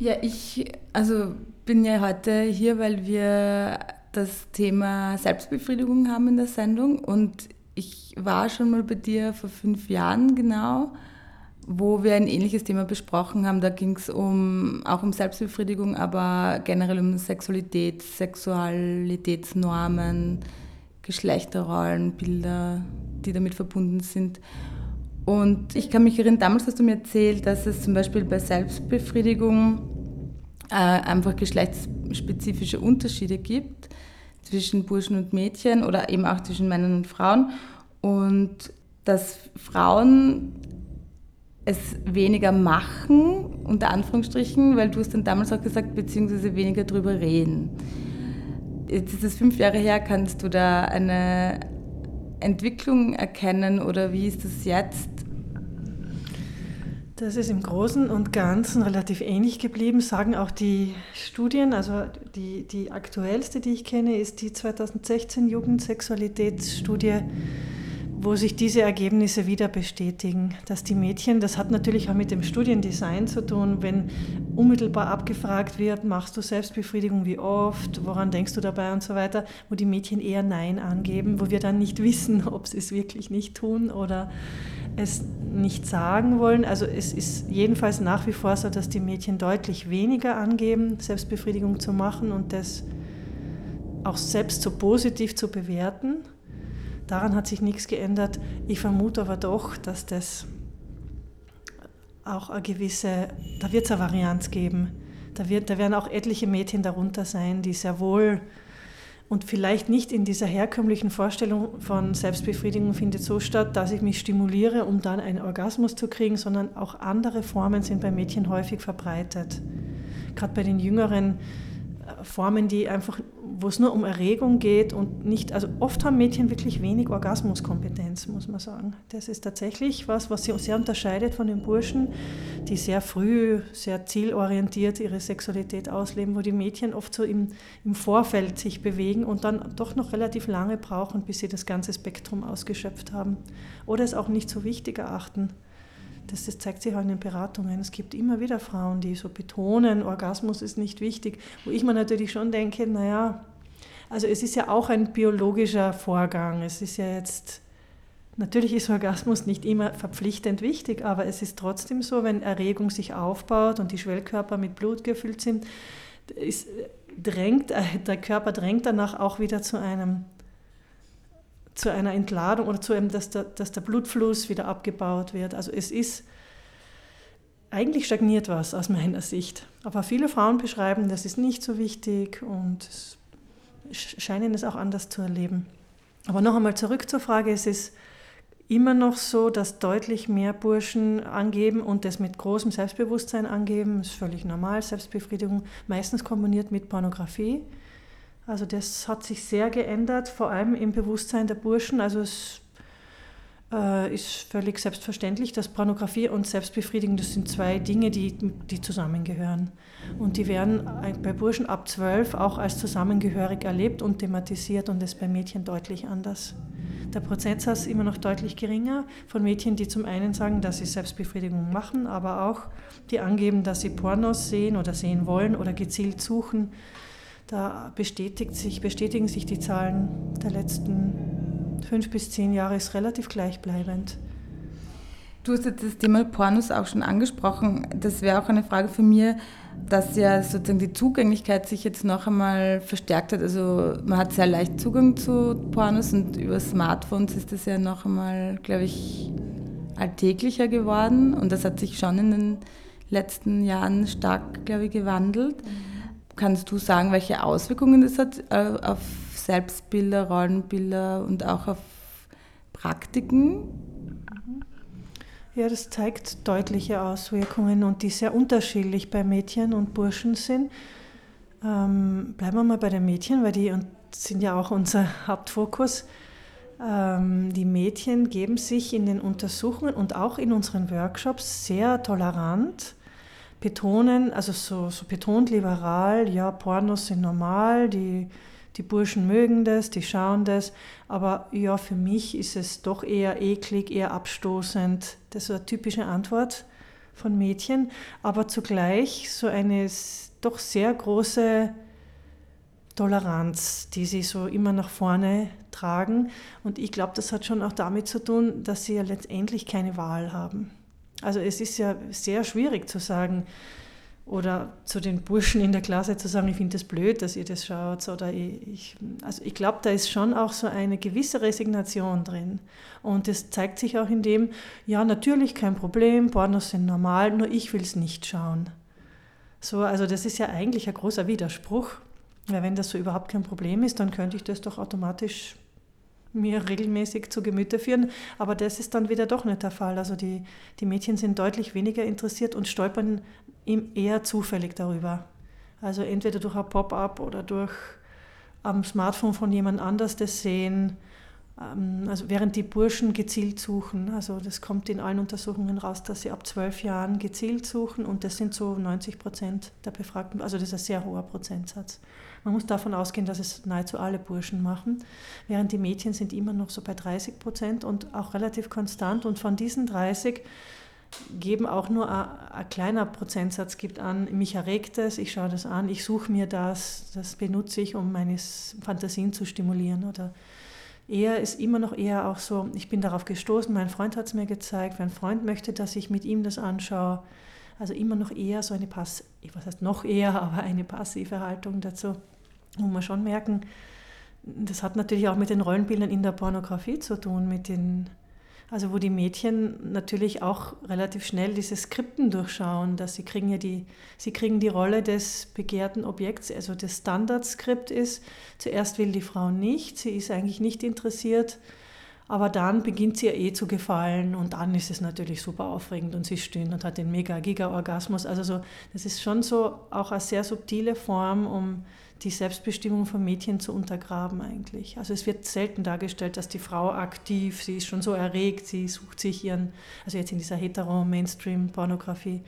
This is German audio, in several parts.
Ja, ich also bin ja heute hier, weil wir das Thema Selbstbefriedigung haben in der Sendung und ich war schon mal bei dir vor fünf Jahren genau, wo wir ein ähnliches Thema besprochen haben. Da ging es um, auch um Selbstbefriedigung, aber generell um Sexualität, Sexualitätsnormen, Geschlechterrollen, Bilder, die damit verbunden sind. Und ich kann mich erinnern, damals hast du mir erzählt, dass es zum Beispiel bei Selbstbefriedigung äh, einfach geschlechtsspezifische Unterschiede gibt zwischen Burschen und Mädchen oder eben auch zwischen Männern und Frauen. Und dass Frauen es weniger machen, unter Anführungsstrichen, weil du es dann damals auch gesagt, beziehungsweise weniger drüber reden. Jetzt ist es fünf Jahre her, kannst du da eine Entwicklung erkennen oder wie ist das jetzt? Das ist im Großen und Ganzen relativ ähnlich geblieben, sagen auch die Studien. Also die, die aktuellste, die ich kenne, ist die 2016 Jugendsexualitätsstudie, wo sich diese Ergebnisse wieder bestätigen, dass die Mädchen, das hat natürlich auch mit dem Studiendesign zu tun, wenn unmittelbar abgefragt wird, machst du Selbstbefriedigung, wie oft, woran denkst du dabei und so weiter, wo die Mädchen eher Nein angeben, wo wir dann nicht wissen, ob sie es wirklich nicht tun oder es nicht sagen wollen. Also es ist jedenfalls nach wie vor so, dass die Mädchen deutlich weniger angeben, Selbstbefriedigung zu machen und das auch selbst so positiv zu bewerten. Daran hat sich nichts geändert. Ich vermute aber doch, dass das auch eine gewisse, da wird es eine Varianz geben. Da, wird, da werden auch etliche Mädchen darunter sein, die sehr wohl und vielleicht nicht in dieser herkömmlichen Vorstellung von Selbstbefriedigung findet so statt, dass ich mich stimuliere, um dann einen Orgasmus zu kriegen, sondern auch andere Formen sind bei Mädchen häufig verbreitet. Gerade bei den Jüngeren Formen, die einfach, wo es nur um Erregung geht und nicht, also oft haben Mädchen wirklich wenig Orgasmuskompetenz, muss man sagen. Das ist tatsächlich was, was sie sehr unterscheidet von den Burschen, die sehr früh, sehr zielorientiert ihre Sexualität ausleben, wo die Mädchen oft so im, im Vorfeld sich bewegen und dann doch noch relativ lange brauchen, bis sie das ganze Spektrum ausgeschöpft haben oder es auch nicht so wichtig erachten. Das, das, zeigt sich auch in den Beratungen. Es gibt immer wieder Frauen, die so betonen, Orgasmus ist nicht wichtig, wo ich mir natürlich schon denke, naja, also es ist ja auch ein biologischer Vorgang. Es ist ja jetzt, natürlich ist Orgasmus nicht immer verpflichtend wichtig, aber es ist trotzdem so, wenn Erregung sich aufbaut und die Schwellkörper mit Blut gefüllt sind, ist, drängt, der Körper drängt danach auch wieder zu einem zu einer Entladung oder zu einem, dass der, dass der Blutfluss wieder abgebaut wird. Also es ist, eigentlich stagniert was aus meiner Sicht. Aber viele Frauen beschreiben, das ist nicht so wichtig und scheinen es auch anders zu erleben. Aber noch einmal zurück zur Frage, es ist immer noch so, dass deutlich mehr Burschen angeben und das mit großem Selbstbewusstsein angeben, das ist völlig normal, Selbstbefriedigung, meistens kombiniert mit Pornografie. Also das hat sich sehr geändert, vor allem im Bewusstsein der Burschen. Also es äh, ist völlig selbstverständlich, dass Pornografie und Selbstbefriedigung, das sind zwei Dinge, die, die zusammengehören. Und die werden bei Burschen ab zwölf auch als zusammengehörig erlebt und thematisiert und ist bei Mädchen deutlich anders. Der Prozentsatz ist immer noch deutlich geringer von Mädchen, die zum einen sagen, dass sie Selbstbefriedigung machen, aber auch die angeben, dass sie Pornos sehen oder sehen wollen oder gezielt suchen da bestätigt sich, bestätigen sich die Zahlen der letzten fünf bis zehn Jahre, ist relativ gleichbleibend. Du hast jetzt das Thema Pornos auch schon angesprochen. Das wäre auch eine Frage von mir, dass ja sozusagen die Zugänglichkeit sich jetzt noch einmal verstärkt hat. Also man hat sehr leicht Zugang zu Pornos und über Smartphones ist das ja noch einmal, glaube ich, alltäglicher geworden. Und das hat sich schon in den letzten Jahren stark, glaube ich, gewandelt. Mhm. Kannst du sagen, welche Auswirkungen das hat äh, auf Selbstbilder, Rollenbilder und auch auf Praktiken? Ja, das zeigt deutliche Auswirkungen und die sehr unterschiedlich bei Mädchen und Burschen sind. Ähm, bleiben wir mal bei den Mädchen, weil die sind ja auch unser Hauptfokus. Ähm, die Mädchen geben sich in den Untersuchungen und auch in unseren Workshops sehr tolerant betonen, also so, so betont liberal, ja, Pornos sind normal, die, die Burschen mögen das, die schauen das, aber ja, für mich ist es doch eher eklig, eher abstoßend. Das ist eine typische Antwort von Mädchen, aber zugleich so eine doch sehr große Toleranz, die sie so immer nach vorne tragen. Und ich glaube, das hat schon auch damit zu tun, dass sie ja letztendlich keine Wahl haben. Also es ist ja sehr schwierig zu sagen, oder zu den Burschen in der Klasse zu sagen, ich finde das blöd, dass ihr das schaut. Oder ich, also ich glaube, da ist schon auch so eine gewisse Resignation drin. Und das zeigt sich auch in dem, ja, natürlich kein Problem, Pornos sind normal, nur ich will es nicht schauen. So, also das ist ja eigentlich ein großer Widerspruch. Weil wenn das so überhaupt kein Problem ist, dann könnte ich das doch automatisch mir regelmäßig zu Gemüte führen. Aber das ist dann wieder doch nicht der Fall. Also die, die Mädchen sind deutlich weniger interessiert und stolpern eher zufällig darüber. Also entweder durch ein Pop-up oder durch am Smartphone von jemand anders das sehen. Ähm, also während die Burschen gezielt suchen, also das kommt in allen Untersuchungen raus, dass sie ab zwölf Jahren gezielt suchen und das sind so 90 Prozent der Befragten, also das ist ein sehr hoher Prozentsatz. Man muss davon ausgehen, dass es nahezu alle Burschen machen, während die Mädchen sind immer noch so bei 30 Prozent und auch relativ konstant. Und von diesen 30 geben auch nur ein, ein, kleiner Prozentsatz gibt an, mich erregt es, ich schaue das an, ich suche mir das, das benutze ich, um meine Fantasien zu stimulieren. Oder eher ist immer noch eher auch so, ich bin darauf gestoßen, mein Freund hat es mir gezeigt, mein Freund möchte, dass ich mit ihm das anschaue. Also immer noch eher so eine Pass, was heißt noch eher, aber eine passive Haltung dazu, wo man schon merken, das hat natürlich auch mit den Rollenbildern in der Pornografie zu tun, mit den, also wo die Mädchen natürlich auch relativ schnell diese Skripten durchschauen, dass sie kriegen ja die, sie kriegen die Rolle des begehrten Objekts, also das Standardskript ist, zuerst will die Frau nicht, sie ist eigentlich nicht interessiert, aber dann beginnt sie ja eh zu gefallen und dann ist es natürlich super aufregend und sie stöhnt und hat den Mega-Giga-Orgasmus. Also so, das ist schon so auch eine sehr subtile Form, um die Selbstbestimmung von Mädchen zu untergraben eigentlich. Also es wird selten dargestellt, dass die Frau aktiv, sie ist schon so erregt, sie sucht sich ihren, also jetzt in dieser hetero-Mainstream-Pornografie,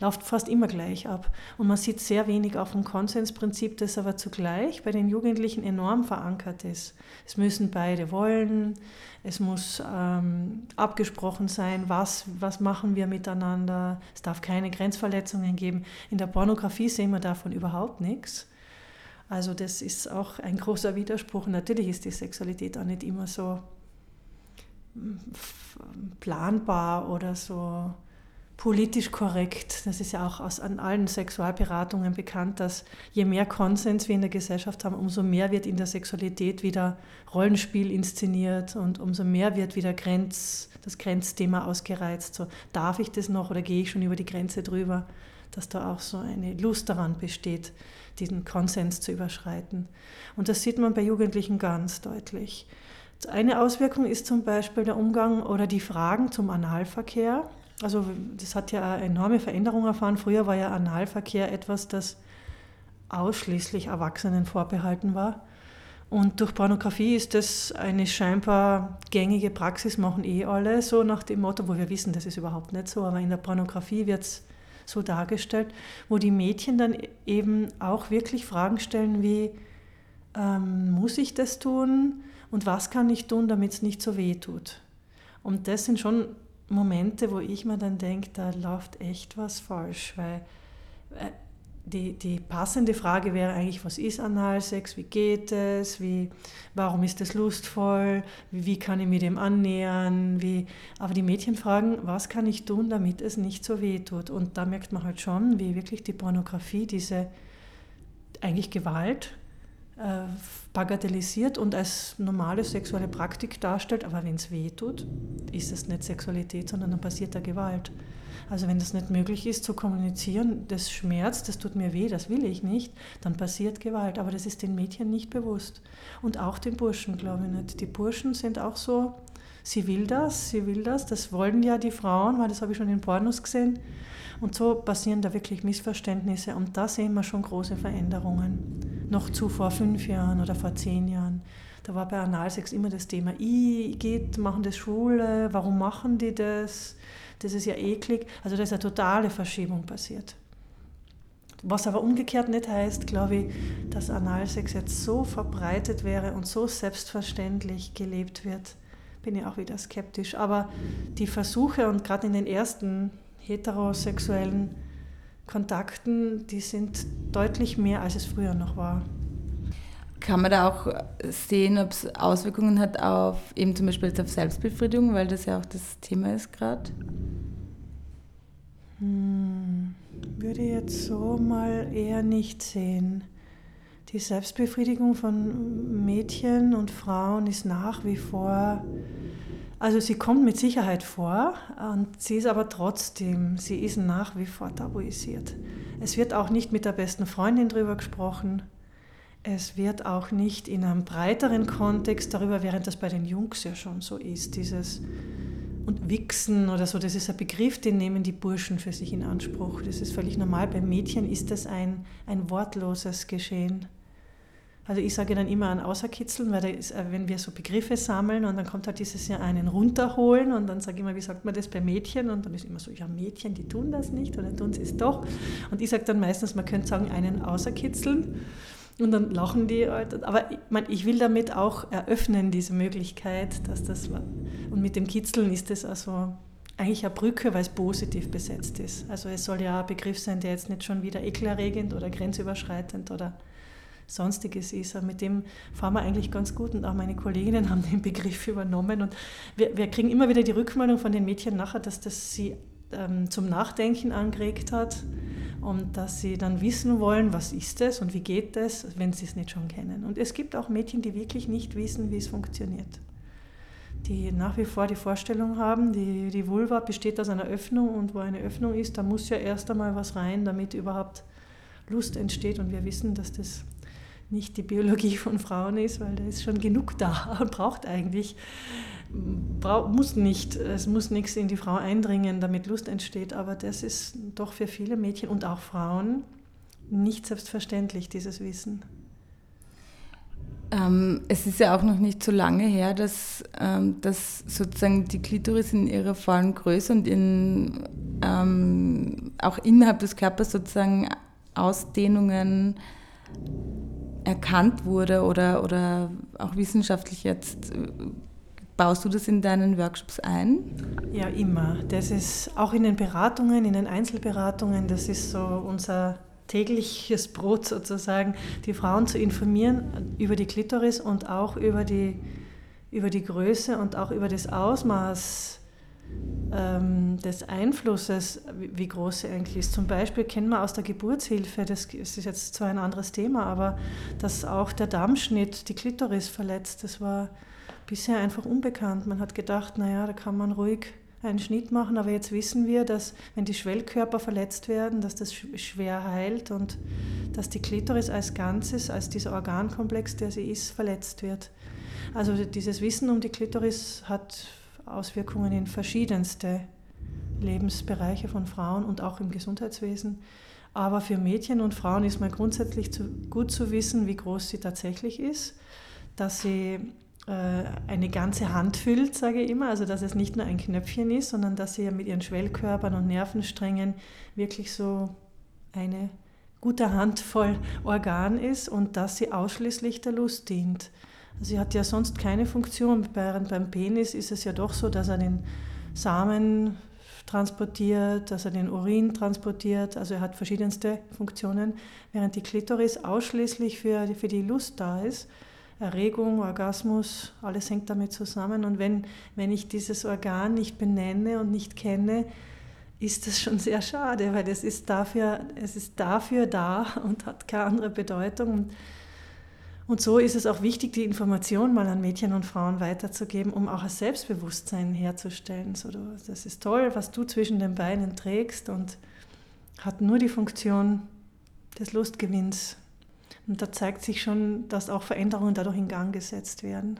läuft fast immer gleich ab. Und man sieht sehr wenig auf dem Konsensprinzip, das aber zugleich bei den Jugendlichen enorm verankert ist. Es müssen beide wollen, es muss ähm, abgesprochen sein, was, was machen wir miteinander, es darf keine Grenzverletzungen geben. In der Pornografie sehen wir davon überhaupt nichts. Also das ist auch ein großer Widerspruch. Natürlich ist die Sexualität auch nicht immer so hm, planbar oder so politisch korrekt. Das ist ja auch aus, an allen Sexualberatungen bekannt, dass je mehr Konsens wir in der Gesellschaft haben, umso mehr wird in der Sexualität wieder Rollenspiel inszeniert und umso mehr wird wieder Grenz, das Grenzthema ausgereizt. So, darf ich das noch oder gehe ich schon über die Grenze drüber? Dass da auch so eine Lust daran besteht, diesen Konsens zu überschreiten. Und das sieht man bei Jugendlichen ganz deutlich. Eine Auswirkung ist zum Beispiel der Umgang oder die Fragen zum Analverkehr. Also das hat ja eine enorme Veränderung erfahren. Früher war ja Analverkehr etwas, das ausschließlich Erwachsenen vorbehalten war. Und durch Pornografie ist das eine scheinbar gängige Praxis, machen eh alle so nach dem Motto, wo wir wissen, das ist überhaupt nicht so, aber in der Pornografie wird es so dargestellt, wo die Mädchen dann eben auch wirklich Fragen stellen wie, ähm, muss ich das tun und was kann ich tun, damit es nicht so weh tut? Und das sind schon Momente, wo ich mir dann denke, da läuft echt was falsch, weil äh, die, die passende Frage wäre eigentlich, was ist Analsex, wie geht es, wie, warum ist es lustvoll, wie, wie, kann ich mich dem annähern, wie, aber die Mädchen fragen, was kann ich tun, damit es nicht so weh tut. Und da merkt man halt schon, wie wirklich die Pornografie diese eigentlich Gewalt bagatellisiert und als normale sexuelle Praktik darstellt, aber wenn es weh tut, ist es nicht Sexualität, sondern dann passiert da Gewalt. Also wenn das nicht möglich ist zu kommunizieren, das schmerzt, das tut mir weh, das will ich nicht, dann passiert Gewalt. Aber das ist den Mädchen nicht bewusst. Und auch den Burschen, glaube ich nicht. Die Burschen sind auch so, sie will das, sie will das, das wollen ja die Frauen, weil das habe ich schon in Pornos gesehen. Und so passieren da wirklich Missverständnisse und da sehen wir schon große Veränderungen. Noch zu vor fünf Jahren oder vor zehn Jahren. Da war bei Analsex immer das Thema, I geht, machen das Schule, warum machen die das? das ist ja eklig. Also da ist eine totale Verschiebung passiert. Was aber umgekehrt nicht heißt, glaube ich, dass Analsex jetzt so verbreitet wäre und so selbstverständlich gelebt wird, bin ich auch wieder skeptisch. Aber die Versuche und gerade in den ersten heterosexuellen Kontakten, die sind deutlich mehr, als es früher noch war. Kann man da auch sehen, ob es Auswirkungen hat auf eben zum Beispiel auf Selbstbefriedigung, weil das ja auch das Thema ist gerade? Hm, würde jetzt so mal eher nicht sehen. Die Selbstbefriedigung von Mädchen und Frauen ist nach wie vor, also sie kommt mit Sicherheit vor und sie ist aber trotzdem, sie ist nach wie vor tabuisiert. Es wird auch nicht mit der besten Freundin darüber gesprochen. Es wird auch nicht in einem breiteren Kontext darüber, während das bei den Jungs ja schon so ist, dieses und Wichsen oder so, das ist ein Begriff, den nehmen die Burschen für sich in Anspruch. Das ist völlig normal. Bei Mädchen ist das ein, ein wortloses Geschehen. Also ich sage dann immer an Außerkitzeln, weil ist, äh, wenn wir so Begriffe sammeln und dann kommt halt dieses Jahr einen runterholen und dann sage ich immer, wie sagt man das bei Mädchen? Und dann ist immer so, ja Mädchen, die tun das nicht oder tun sie es doch. Und ich sage dann meistens, man könnte sagen, einen außerkitzeln. Und dann lachen die. Halt. Aber ich, mein, ich will damit auch eröffnen, diese Möglichkeit, dass das war. Und mit dem Kitzeln ist das also eigentlich eine Brücke, weil es positiv besetzt ist. Also es soll ja ein Begriff sein, der jetzt nicht schon wieder ekelerregend oder grenzüberschreitend oder Sonstiges ist. Und mit dem fahren wir eigentlich ganz gut und auch meine Kolleginnen haben den Begriff übernommen. Und wir, wir kriegen immer wieder die Rückmeldung von den Mädchen nachher, dass das sie ähm, zum Nachdenken angeregt hat und dass sie dann wissen wollen, was ist es und wie geht es, wenn sie es nicht schon kennen. Und es gibt auch Mädchen, die wirklich nicht wissen, wie es funktioniert. Die nach wie vor die Vorstellung haben, die, die Vulva besteht aus einer Öffnung und wo eine Öffnung ist, da muss ja erst einmal was rein, damit überhaupt Lust entsteht. Und wir wissen, dass das nicht die Biologie von Frauen ist, weil da ist schon genug da und braucht eigentlich, muss nicht, es muss nichts in die Frau eindringen, damit Lust entsteht, aber das ist doch für viele Mädchen und auch Frauen nicht selbstverständlich, dieses Wissen. Ähm, es ist ja auch noch nicht so lange her, dass, ähm, dass sozusagen die Klitoris in ihrer vollen Größe und in, ähm, auch innerhalb des Körpers sozusagen Ausdehnungen erkannt wurde oder, oder auch wissenschaftlich jetzt. Baust du das in deinen Workshops ein? Ja, immer. Das ist auch in den Beratungen, in den Einzelberatungen, das ist so unser tägliches Brot sozusagen, die Frauen zu informieren über die Klitoris und auch über die, über die Größe und auch über das Ausmaß ähm, des Einflusses, wie groß sie eigentlich ist. Zum Beispiel kennen wir aus der Geburtshilfe, das ist jetzt zwar ein anderes Thema, aber dass auch der Darmschnitt die Klitoris verletzt, das war bisher einfach unbekannt. Man hat gedacht, naja, da kann man ruhig einen Schnitt machen, aber jetzt wissen wir, dass wenn die Schwellkörper verletzt werden, dass das schwer heilt und dass die Klitoris als Ganzes, als dieser Organkomplex, der sie ist, verletzt wird. Also dieses Wissen um die Klitoris hat Auswirkungen in verschiedenste Lebensbereiche von Frauen und auch im Gesundheitswesen. Aber für Mädchen und Frauen ist mal grundsätzlich zu, gut zu wissen, wie groß sie tatsächlich ist, dass sie äh, eine ganze Hand füllt, sage ich immer, also dass es nicht nur ein Knöpfchen ist, sondern dass sie ja mit ihren Schwellkörpern und Nervensträngen wirklich so eine gute Handvoll Organ ist und dass sie ausschließlich der Lust dient. Sie hat ja sonst keine Funktion. Während beim Penis ist es ja doch so, dass er den Samen transportiert, dass er den Urin transportiert, also er hat verschiedenste Funktionen, während die Klitoris ausschließlich für, für die Lust da ist. Erregung, Orgasmus, alles hängt damit zusammen. Und wenn, wenn ich dieses Organ nicht benenne und nicht kenne, ist das schon sehr schade, weil es ist dafür, es ist dafür da und hat keine andere Bedeutung. Und so ist es auch wichtig, die Information mal an Mädchen und Frauen weiterzugeben, um auch ein Selbstbewusstsein herzustellen. So, das ist toll, was du zwischen den Beinen trägst und hat nur die Funktion des Lustgewinns. Und da zeigt sich schon, dass auch Veränderungen dadurch in Gang gesetzt werden.